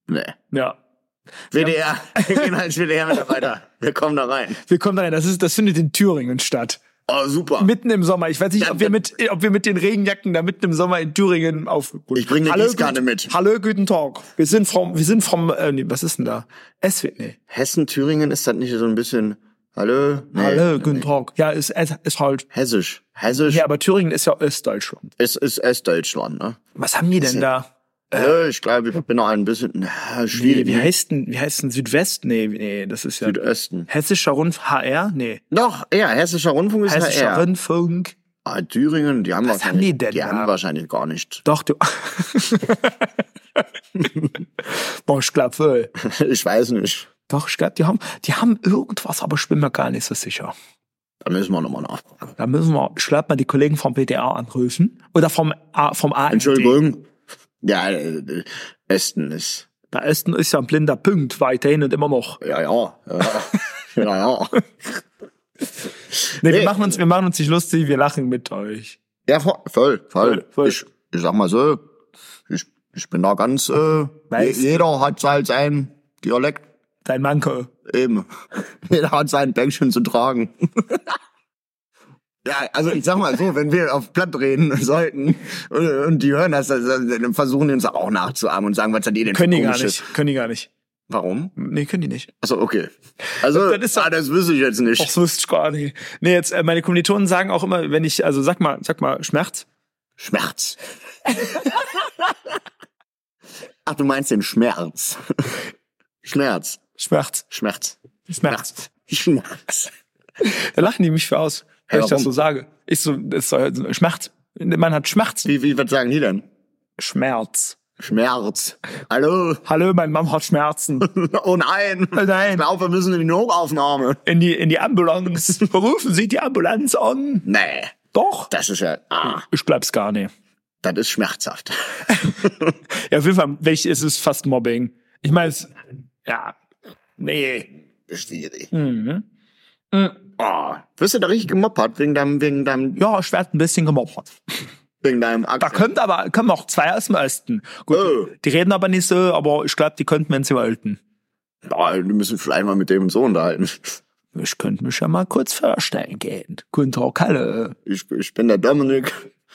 Nee. Ja. WDR, wir gehen als WDR-Mitarbeiter. Wir kommen da rein. Wir kommen da rein. Das ist, das findet in Thüringen statt. Oh, super. Mitten im Sommer. Ich weiß nicht, ob wir mit, ob wir mit den Regenjacken da mitten im Sommer in Thüringen auf. Ich bringe eine Gießkanne mit. Hallo, guten Tag. Wir sind vom, wir sind vom, äh, nee, was ist denn da? SW, nee. Hessen, Thüringen ist das nicht so ein bisschen Hallo? Nee, Hallo, guten Tag. Ja, ist, ist halt. Hessisch. Hessisch. Ja, aber Thüringen ist ja Ostdeutschland. Es ist Ostdeutschland, ne? Was haben die denn da? Äh, ich glaube, ich bin noch ein bisschen na, schwierig. Wie, wie heißt denn, wie heißt denn Südwest? Nee, nee, das ist ja. Südosten. Hessischer Rundfunk, HR? Nee. Doch, ja, Hessischer Rundfunk ist Hessischer HR. Rundfunk. Ah, Thüringen, die haben Was wahrscheinlich, haben die denn die da? haben wahrscheinlich gar nicht. Doch, du. Boah, ich glaub wohl. Ich weiß nicht. Doch, ich glaub, die haben, die haben irgendwas, aber ich bin mir gar nicht so sicher. Da müssen wir nochmal nachfragen. Da müssen wir, ich glaub mal die Kollegen vom BDR anrufen. Oder vom, vom ARD. Entschuldigung. Ja, äh, Esten ist. Der Osten ist ja ein blinder Punkt, weiterhin und immer noch. Ja, ja. Ja, ja. ja. Nee, wir Nee. machen uns, wir machen uns nicht lustig, wir lachen mit euch. Ja, voll, voll. Voll, voll. Ich, ich sag mal so, ich, ich bin da ganz, äh, du? jeder hat halt sein Dialekt Dein Manko. eben. Jeder hat sein Päckchen zu tragen. ja, also ich sag mal so, wenn wir auf Platt reden sollten und, und die hören das, dann versuchen die uns auch nachzuahmen und sagen, was hat ihr denn Können die gar nicht. Können die gar nicht. Warum? Nee, können die nicht. Also okay. Also Das ist doch- ah, das wüsste ich jetzt nicht. Ach, so ist es gar nicht. Nee, jetzt, äh, meine Kommilitonen sagen auch immer, wenn ich, also sag mal, sag mal, Schmerz. Schmerz. Ach, du meinst den Schmerz. Schmerz. Schmerz. Schmerz. Schmerz. Schmerz. Da lachen die mich für aus, wenn Ja, ich das so sage. Ich so, das ist Schmerz. Man hat Schmerz. Wie, wie, was sagen die denn? Schmerz. Schmerz. Hallo? Hallo, mein Mom hat Schmerzen. Oh nein. Oh nein. Ich glaube, wir müssen in die Notaufnahme. In die, in die Ambulanz. Rufen Sie die Ambulanz an. Nee. Doch. Das ist ja, ah, Ich glaub's gar nicht. das ist schmerzhaft. Ja, auf jeden Fall, welch ist es fast Mobbing. Ich meine, es, ja, nee. Schwierig. Mhm. Oh, wirst du da richtig gemoppert wegen deinem, wegen deinem, Ja, ich werd ein bisschen gemobbert. wegen deinem Da Akzent? kommt aber, kommen auch zwei aus dem Osten. Gut, Oh. die reden aber nicht so, aber ich glaube, die könnten, wenn sie wollten. Oh, wir müssen vielleicht mal mit dem so unterhalten. Ich könnte mich ja mal kurz vorstellen gehen. Guten Tag, hallo. Ich, ich bin der Dominik.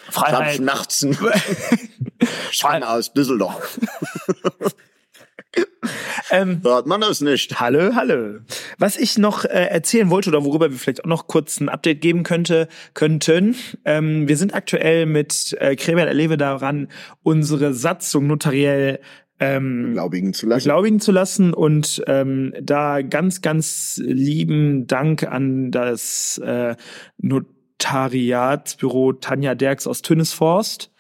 Ich hab Freiheit. Schmerzen. Ich aus Düsseldorf. Ähm, Hört man das nicht? Hallo, hallo. Was ich noch äh, erzählen wollte oder worüber wir vielleicht auch noch kurz ein Update geben könnte, könnten, ähm, wir sind aktuell mit äh, Kremer Erlebe daran, unsere Satzung notariell ähm, Glaubigen zu lassen. beglaubigen zu lassen und ähm, da ganz, ganz lieben Dank an das äh, Notariatsbüro Tanja Derks aus Tönnesforst,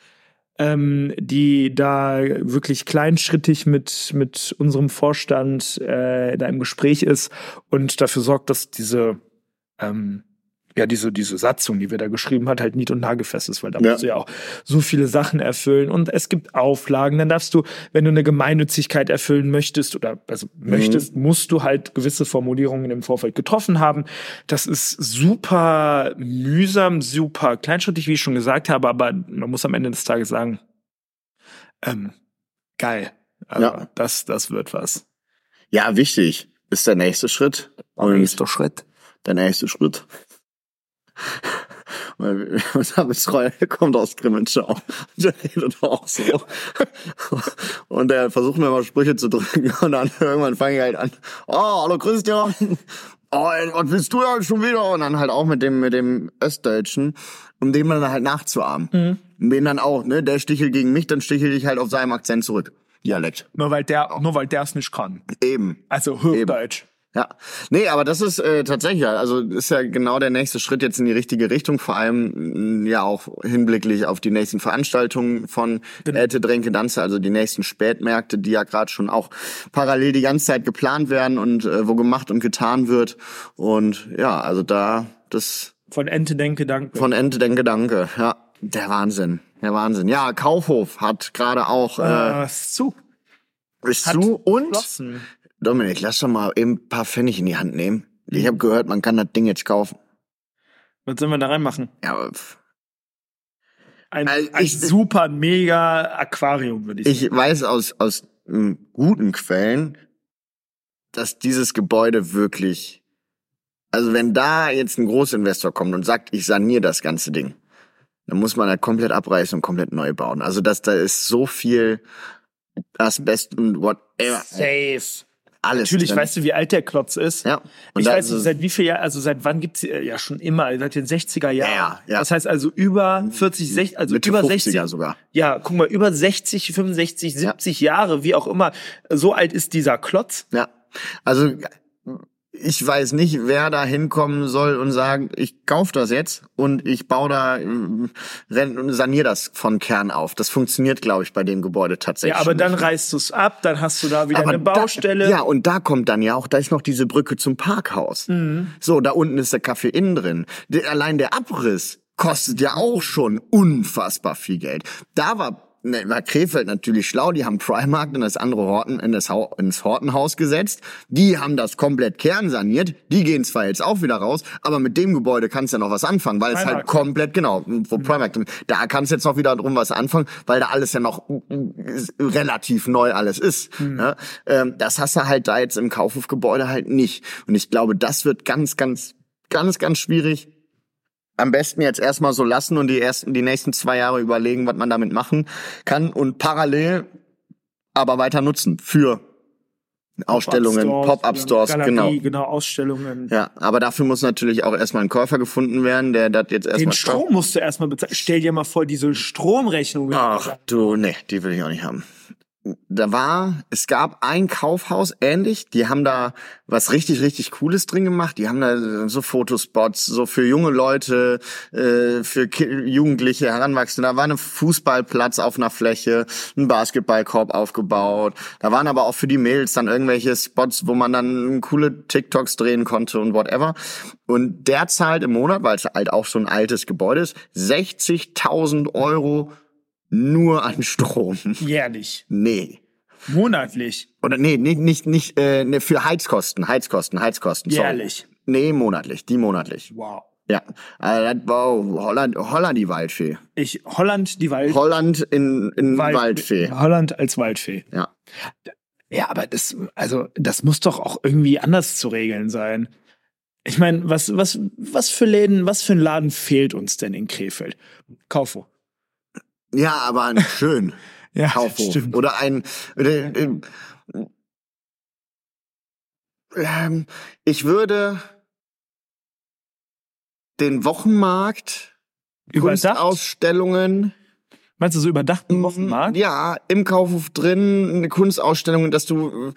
ähm, die da wirklich kleinschrittig mit, mit unserem Vorstand äh, da im Gespräch ist und dafür sorgt, dass diese ähm, ja, diese, diese Satzung, die wir da geschrieben hat, halt nied- und nagelfest ist, weil da Ja. musst du ja auch so viele Sachen erfüllen und es gibt Auflagen. Dann darfst du, wenn du eine Gemeinnützigkeit erfüllen möchtest oder also möchtest, musst du halt gewisse Formulierungen im Vorfeld getroffen haben. Das ist super mühsam, super kleinschrittig, wie ich schon gesagt habe, aber man muss am Ende des Tages sagen, ähm, geil. Also, Ja. das, das wird was. Ja, wichtig. Ist der nächste Schritt. Und Nächster Schritt. der nächste Schritt. Weil unser Betreuer kommt aus Grimmenschau. Der redet auch so. Und der versucht mir mal Sprüche zu drücken. Und dann irgendwann fange ich halt an. Oh, hallo Christian. Oh, was willst du ja schon wieder? Und dann halt auch mit dem, mit dem Östdeutschen, um dem dann halt nachzuahmen. Mhm. Und den dann auch, ne, der stichelt gegen mich, dann stichel ich halt auf seinem Akzent zurück. Dialekt. Nur weil der, nur weil der es nicht kann. Eben. Also Hochdeutsch. Ja, nee, aber das ist äh, tatsächlich, also ist ja genau der nächste Schritt jetzt in die richtige Richtung, vor allem mh, ja auch hinblicklich auf die nächsten Veranstaltungen von Älte Dränke Danze, also die nächsten Spätmärkte, die ja gerade schon auch parallel die ganze Zeit geplant werden und äh, wo gemacht und getan wird. Und ja, also da das Von Ente denke, danke. von Ente den Gedanke, ja, der Wahnsinn, der Wahnsinn. Ja, Kaufhof hat gerade auch äh, äh, zu. ist zu und geschlossen. Dominik, lass doch mal eben ein paar Pfennig in die Hand nehmen. Ich habe gehört, man kann das Ding jetzt kaufen. Was sollen wir da reinmachen? Ja. Ein, Also ein ich- super mega Aquarium, würde ich, ich weiß aus, aus ähm, guten Quellen, dass dieses Gebäude wirklich, also wenn da jetzt ein Großinvestor kommt und sagt, ich saniere das ganze Ding, dann muss man halt komplett abreißen und komplett neu bauen. Also dass da ist so viel Asbest und whatever. sagen. Safe. Alles. Natürlich, drin. weißt du, wie alt der Klotz ist? Ja. Und ich weiß nicht, seit wie viel Jahren, also seit wann gibt's äh, ja schon immer, seit den 60er Jahren. Ja, ja. Das heißt also über 40, 60, also Mitte über 50er 60 sogar. Ja, guck mal, über 60, 65, 70 Jahre, wie auch immer. So alt ist dieser Klotz. Ja. Also ich weiß nicht, wer da hinkommen soll und sagen, ich kauf das jetzt und ich baue da, äh, renn- und saniere das von Kern auf. Das funktioniert, glaube ich, bei dem Gebäude tatsächlich. Ja, aber dann nicht. reißt du es ab, dann hast du da wieder Aber eine Baustelle. Da, ja, und da kommt dann ja auch, da ist noch diese Brücke zum Parkhaus. Mhm. So, da unten ist der Café innen drin. Der, allein der Abriss kostet ja auch schon unfassbar viel Geld. Da war, ne, war Krefeld natürlich schlau, die haben Primark in das andere Horten, in das ins Hortenhaus gesetzt. Die haben das komplett kernsaniert. Die gehen zwar jetzt auch wieder raus, aber mit dem Gebäude kannst du ja noch was anfangen, weil es halt Primark. komplett, genau, wo Primark, da kannst du jetzt noch wieder drum was anfangen, weil da alles ja noch relativ neu alles ist. Ja? Ähm, das hast du halt da jetzt im Kaufhofgebäude halt nicht. Und ich glaube, das wird ganz, ganz, ganz, ganz schwierig. Am besten jetzt erstmal so lassen und die ersten, die nächsten zwei Jahre überlegen, was man damit machen kann und parallel aber weiter nutzen für Ausstellungen, Pop-up-Stores, Galerie, genau. genau, Ausstellungen. Ja, aber dafür muss natürlich auch erstmal ein Käufer gefunden werden, der das jetzt erstmal Den Strom musst du erstmal bezahlen. Stell dir mal vor, diese Stromrechnung. Ach du, nee, die will ich auch nicht haben. Da war, es gab ein Kaufhaus ähnlich, die haben da was richtig, richtig Cooles drin gemacht. Die haben da so Fotospots, so für junge Leute, äh, für Jugendliche, Heranwachsende. Da war ein Fußballplatz auf einer Fläche, ein Basketballkorb aufgebaut. Da waren aber auch für die Mädels dann irgendwelche Spots, wo man dann coole TikToks drehen konnte und whatever. Und der zahlt im Monat, weil es halt auch so ein altes Gebäude ist, 60.000 Euro nur an Strom. Jährlich. Nee. Monatlich. Oder nee, nicht nicht nicht äh, nee, für Heizkosten, Heizkosten, Heizkosten. sorry. Jährlich. Nee, monatlich, die monatlich. Wow. Ja, also das war Holland, Holland die Waldfee. Ich, Holland, die Wald, Holland in, in Wald- Waldfee. Holland als Waldfee. Ja. Ja, aber das, also, das muss doch auch irgendwie anders zu regeln sein. Ich meine, was, was, was für Läden, was für ein Laden fehlt uns denn in Krefeld? Kaufo. Ja, aber schön Ja, Kaufhof. stimmt. Oder ein äh, äh, ähm, ich würde den Wochenmarkt, Überdacht? Kunstausstellungen, Meinst du so überdachten Wochenmarkt? Ja, im Kaufhof drin, eine Kunstausstellung, dass du äh,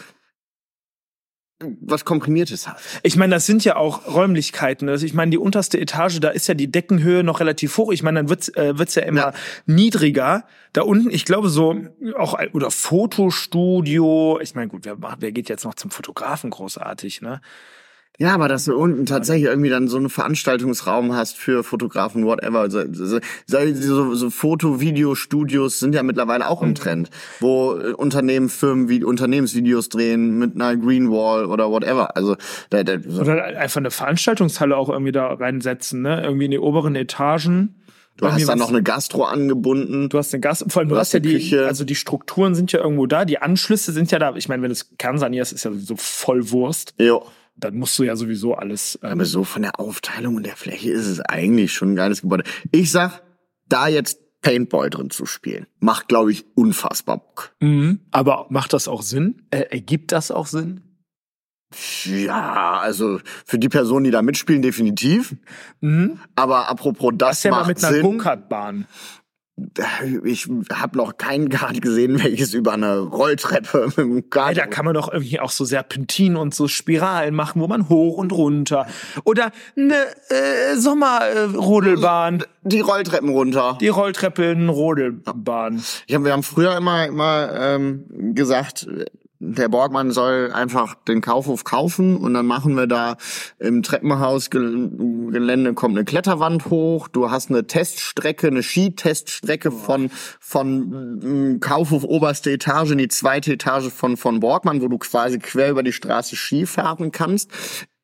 was Komprimiertes hast. Ich meine, das sind ja auch Räumlichkeiten. Also ich meine, die unterste Etage, da ist ja die Deckenhöhe noch relativ hoch. Ich meine, dann wird's äh, wird's ja immer Ja. niedriger. Da unten, ich glaube so auch oder Fotostudio. Ich meine, gut, wer macht, wer geht jetzt noch zum Fotografen großartig, ne? Ja, aber dass du unten tatsächlich irgendwie dann so einen Veranstaltungsraum hast für Fotografen, whatever. So, so, so, so Foto-Video-Studios sind ja mittlerweile auch im Trend, wo äh, Unternehmen, Firmen wie Unternehmensvideos drehen mit einer Green Wall oder whatever. Also da, da, so, Oder einfach eine Veranstaltungshalle auch irgendwie da reinsetzen, ne? Irgendwie in die oberen Etagen. du hast dann noch eine Gastro angebunden. Du hast eine Gas, vor allem du, Du hast ja die, Küche. also die Strukturen sind ja irgendwo da, die Anschlüsse sind ja da. Ich meine, wenn du es kernsanierst, ist ja sowieso voll Wurst. Jo. Dann musst du ja sowieso alles. Ähm, Aber so von der Aufteilung und der Fläche ist es eigentlich schon ein geiles Gebäude. Ich sag, da jetzt Paintball drin zu spielen, macht, glaube ich, unfassbar Bock. Mhm. Aber macht das auch Sinn? Äh, ergibt das auch Sinn? Ja, also für die Personen, die da mitspielen, definitiv. Mhm. Aber apropos das Das ist ja mal macht mit einer Sinn. Go-Kart-Bahn. Ich habe noch keinen Kart gesehen, welches über eine Rolltreppe mit dem Ja, Kart. da kann man doch irgendwie auch so Serpentinen und so Spiralen machen, wo man hoch und runter. Oder eine äh, Sommerrodelbahn. die Rolltreppen runter. Die Rolltreppen-Rodelbahn. Ich hab, wir haben früher immer immer ähm, gesagt, der Borgmann soll einfach den Kaufhof kaufen und dann machen wir da im Treppenhausgelände kommt eine Kletterwand hoch. Du hast eine Teststrecke, eine Skiteststrecke von von mm, Kaufhof oberste Etage in die zweite Etage von von Borgmann, wo du quasi quer über die Straße Ski fahren kannst.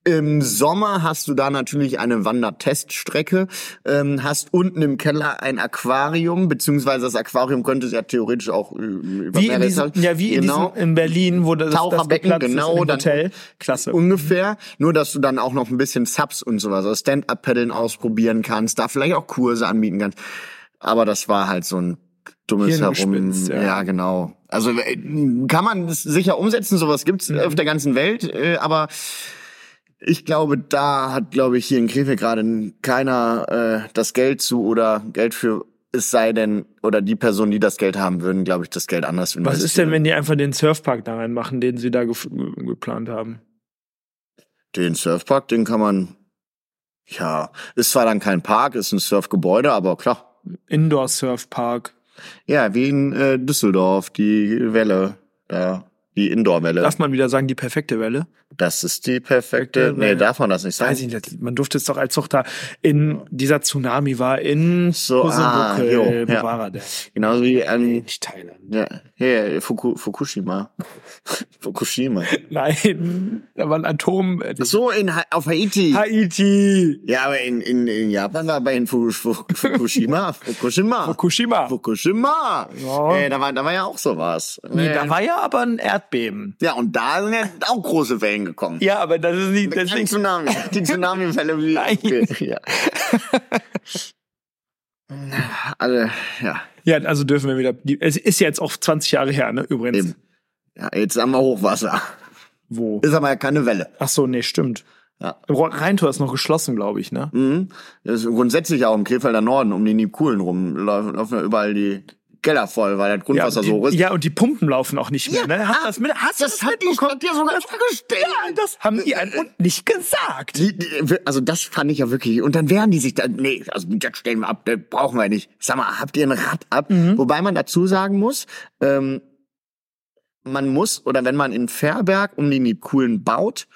Im Sommer hast du da natürlich eine Wanderteststrecke, ähm, hast unten im Keller ein Aquarium, beziehungsweise das Aquarium könnte ja theoretisch auch äh, über Wie in diesem, ja, wie in genau, diesem, in Berlin, wo das, das Taucherbecken, ist genau, in dem dann Hotel. Klasse. ungefähr. Nur, dass du dann auch noch ein bisschen Subs und sowas, also Stand-Up-Paddeln ausprobieren kannst, da vielleicht auch Kurse anbieten kannst. Aber das war halt so ein dummes herum. Ja. ja. genau. Also äh, kann man es sicher umsetzen, sowas gibt's mhm. auf der ganzen Welt, äh, aber ich glaube, da hat, glaube ich, hier in Krefeld gerade keiner äh, das Geld zu oder Geld für es sei denn, oder die Personen, die das Geld haben würden, glaube ich, das Geld anders investieren. Was ist denn, wenn die einfach den Surfpark da reinmachen, den sie da ge geplant haben? Den Surfpark, den kann man, ja, ist zwar dann kein Park, ist ein Surfgebäude, aber klar. Indoor-Surfpark. Ja, wie in äh, Düsseldorf, die Welle da die Indoor-Welle. Darf man wieder sagen, die perfekte Welle? Das ist die perfekte. Nee, darf man das nicht sagen? Weiß ich nicht. Man durfte es doch als doch da in dieser Tsunami war in so, ah, jo, ja. Genauso wie ähm, nicht Thailand. Ja, ja Fuku, Fukushima. Fukushima. Nein, da war ein Atom. Ach so in auf Haiti. Haiti. Ja, aber in in, in Japan war bei in Fukushima. Fukushima. Fukushima. Fukushima. Ja. Äh, da war da war ja auch sowas. Nee, äh, da war ja aber ein Erdbeben. Ja, und da sind ja auch große Wellen gekommen. Ja, aber das ist nicht... Das ist Tsunami. Die Tsunami-Welle. Wie, Nein. Ja. also, ja. Ja, also dürfen wir wieder... Es ist jetzt auch 20 Jahre her, ne, übrigens. Eben. Ja, jetzt haben wir Hochwasser. Wo? Ist aber ja keine Welle. Ach so, nee, stimmt. Ja. Rheintor ist noch geschlossen, glaube ich, ne? Mhm. Das ist grundsätzlich auch im Krefelder Norden um die Niebkuhlen rum laufen, laufen ja überall die Keller voll, weil das Grundwasser ja, die, so hoch ist. Ja, und die Pumpen laufen auch nicht mehr. Ja, ne? Hast, das, mit, hast das, das hat die Stadt ja sogar vorgestellt. Ja, das haben die einem nicht gesagt. Die, die, also das fand ich ja wirklich. Und dann wehren die sich da, nee, also das stellen wir ab, das brauchen wir nicht. Sag mal, habt ihr ein Rad ab? Mhm. Wobei man dazu sagen muss, ähm, man muss, oder wenn man in Fairberg um die Niebkuhlen baut,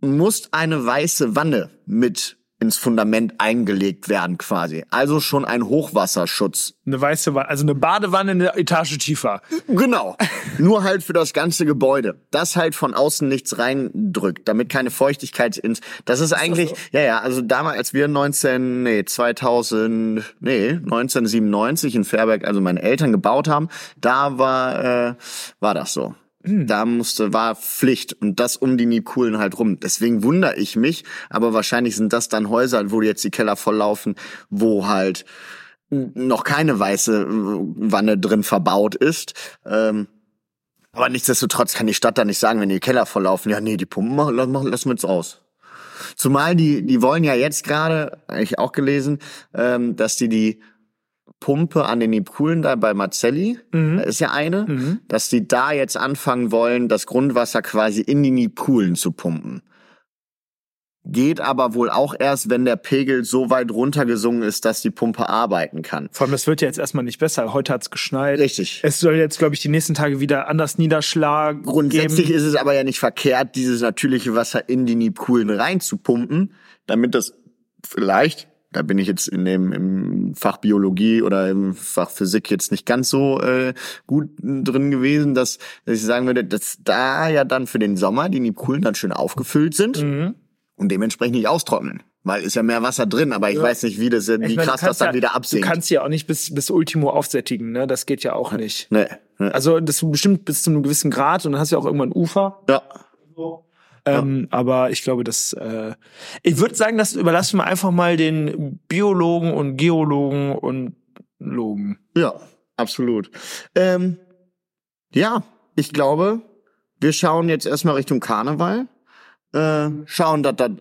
muss eine weiße Wanne mit ins Fundament eingelegt werden quasi. Also schon ein Hochwasserschutz. Eine weiße Wanne, also eine Badewanne eine Etage tiefer. Genau. Nur halt für das ganze Gebäude. Das halt von außen nichts reindrückt, damit keine Feuchtigkeit ins, das ist eigentlich, ist so? ja, ja, also damals, als wir 19, nee, 2000, nee, 1997 in Fairberg, also meine Eltern gebaut haben, da war, äh, war das so. Hm. Da musste, war Pflicht und das um die Nikulen halt rum. Deswegen wundere ich mich, aber wahrscheinlich sind das dann Häuser, wo jetzt die Keller volllaufen, wo halt noch keine weiße äh, Wanne drin verbaut ist. Ähm, aber nichtsdestotrotz kann die Stadt da nicht sagen, wenn die Keller volllaufen, ja, nee, die Pumpen machen, lassen wir jetzt aus. Zumal die, die wollen ja jetzt gerade, habe ich auch gelesen, ähm, dass die die Pumpe an den Niebkulen da bei Marcelli, mhm. ist ja eine, mhm. dass die da jetzt anfangen wollen, das Grundwasser quasi in die Niebkulen zu pumpen. Geht aber wohl auch erst, wenn der Pegel so weit runtergesungen ist, dass die Pumpe arbeiten kann. Vor allem, es wird ja jetzt erstmal nicht besser. Heute hat's geschneit. Richtig. Es soll jetzt, glaube ich, die nächsten Tage wieder anders Niederschlag Grundsätzlich geben. ist es aber ja nicht verkehrt, dieses natürliche Wasser in die Niebkulen reinzupumpen, damit das vielleicht da bin ich jetzt in dem im Fach Biologie oder im Fach Physik jetzt nicht ganz so äh, gut drin gewesen, dass, dass ich sagen würde, dass da ja dann für den Sommer die Nibkulen dann schön aufgefüllt sind mhm. und dementsprechend nicht austrocknen. Weil ist ja mehr Wasser drin, aber ich ja. weiß nicht, wie das, wie meine, krass das dann ja, wieder absinkt. Du kannst ja auch nicht bis, bis Ultimo aufsättigen, ne? Das geht ja auch nicht. Nee, nee. Also das bestimmt bis zu einem gewissen Grad und dann hast du ja auch irgendwann Ufer. Ja. So. Ähm, ja. Aber ich glaube, das. Äh, ich würde sagen, das überlassen wir einfach mal den Biologen und Geologen und Logen. Ja, absolut. Ähm, ja, ich glaube, wir schauen jetzt erstmal Richtung Karneval. Äh, schauen, dass das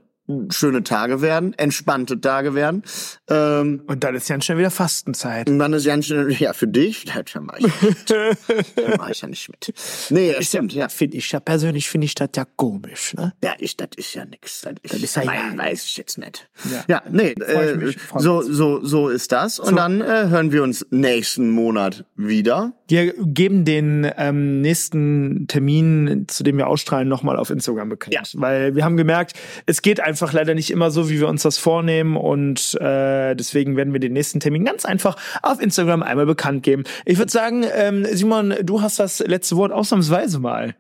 schöne Tage werden, entspannte Tage werden. Ähm, und dann ist ja schon wieder Fastenzeit. Und dann ist ja schnell, ja, für dich, da mach ich, da mach ich ja nicht mit. Nee, das stimmt, ja. Finde ich ja persönlich, finde ich das ja komisch, ne? Ja, ich, das ist ja nix. Das das ist ja, nein, weiß ich jetzt nicht. Ja, ja nee, äh, mich, so, so, so ist das. Und so. dann äh, hören wir uns nächsten Monat wieder. Wir geben den ähm, nächsten Termin, zu dem wir ausstrahlen, nochmal auf Instagram bekannt. Ja. Weil wir haben gemerkt, es geht einfach einfach leider nicht immer so, wie wir uns das vornehmen und äh, deswegen werden wir den nächsten Termin ganz einfach auf Instagram einmal bekannt geben. Ich würde sagen, ähm, Simon, du hast das letzte Wort ausnahmsweise mal.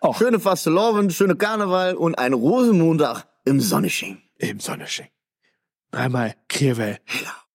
Oh. Schöne Fastelovend, schöne Karneval und ein Rosenmontag im Sonnesching. Im Sonnesching. Einmal Krievel. Ja.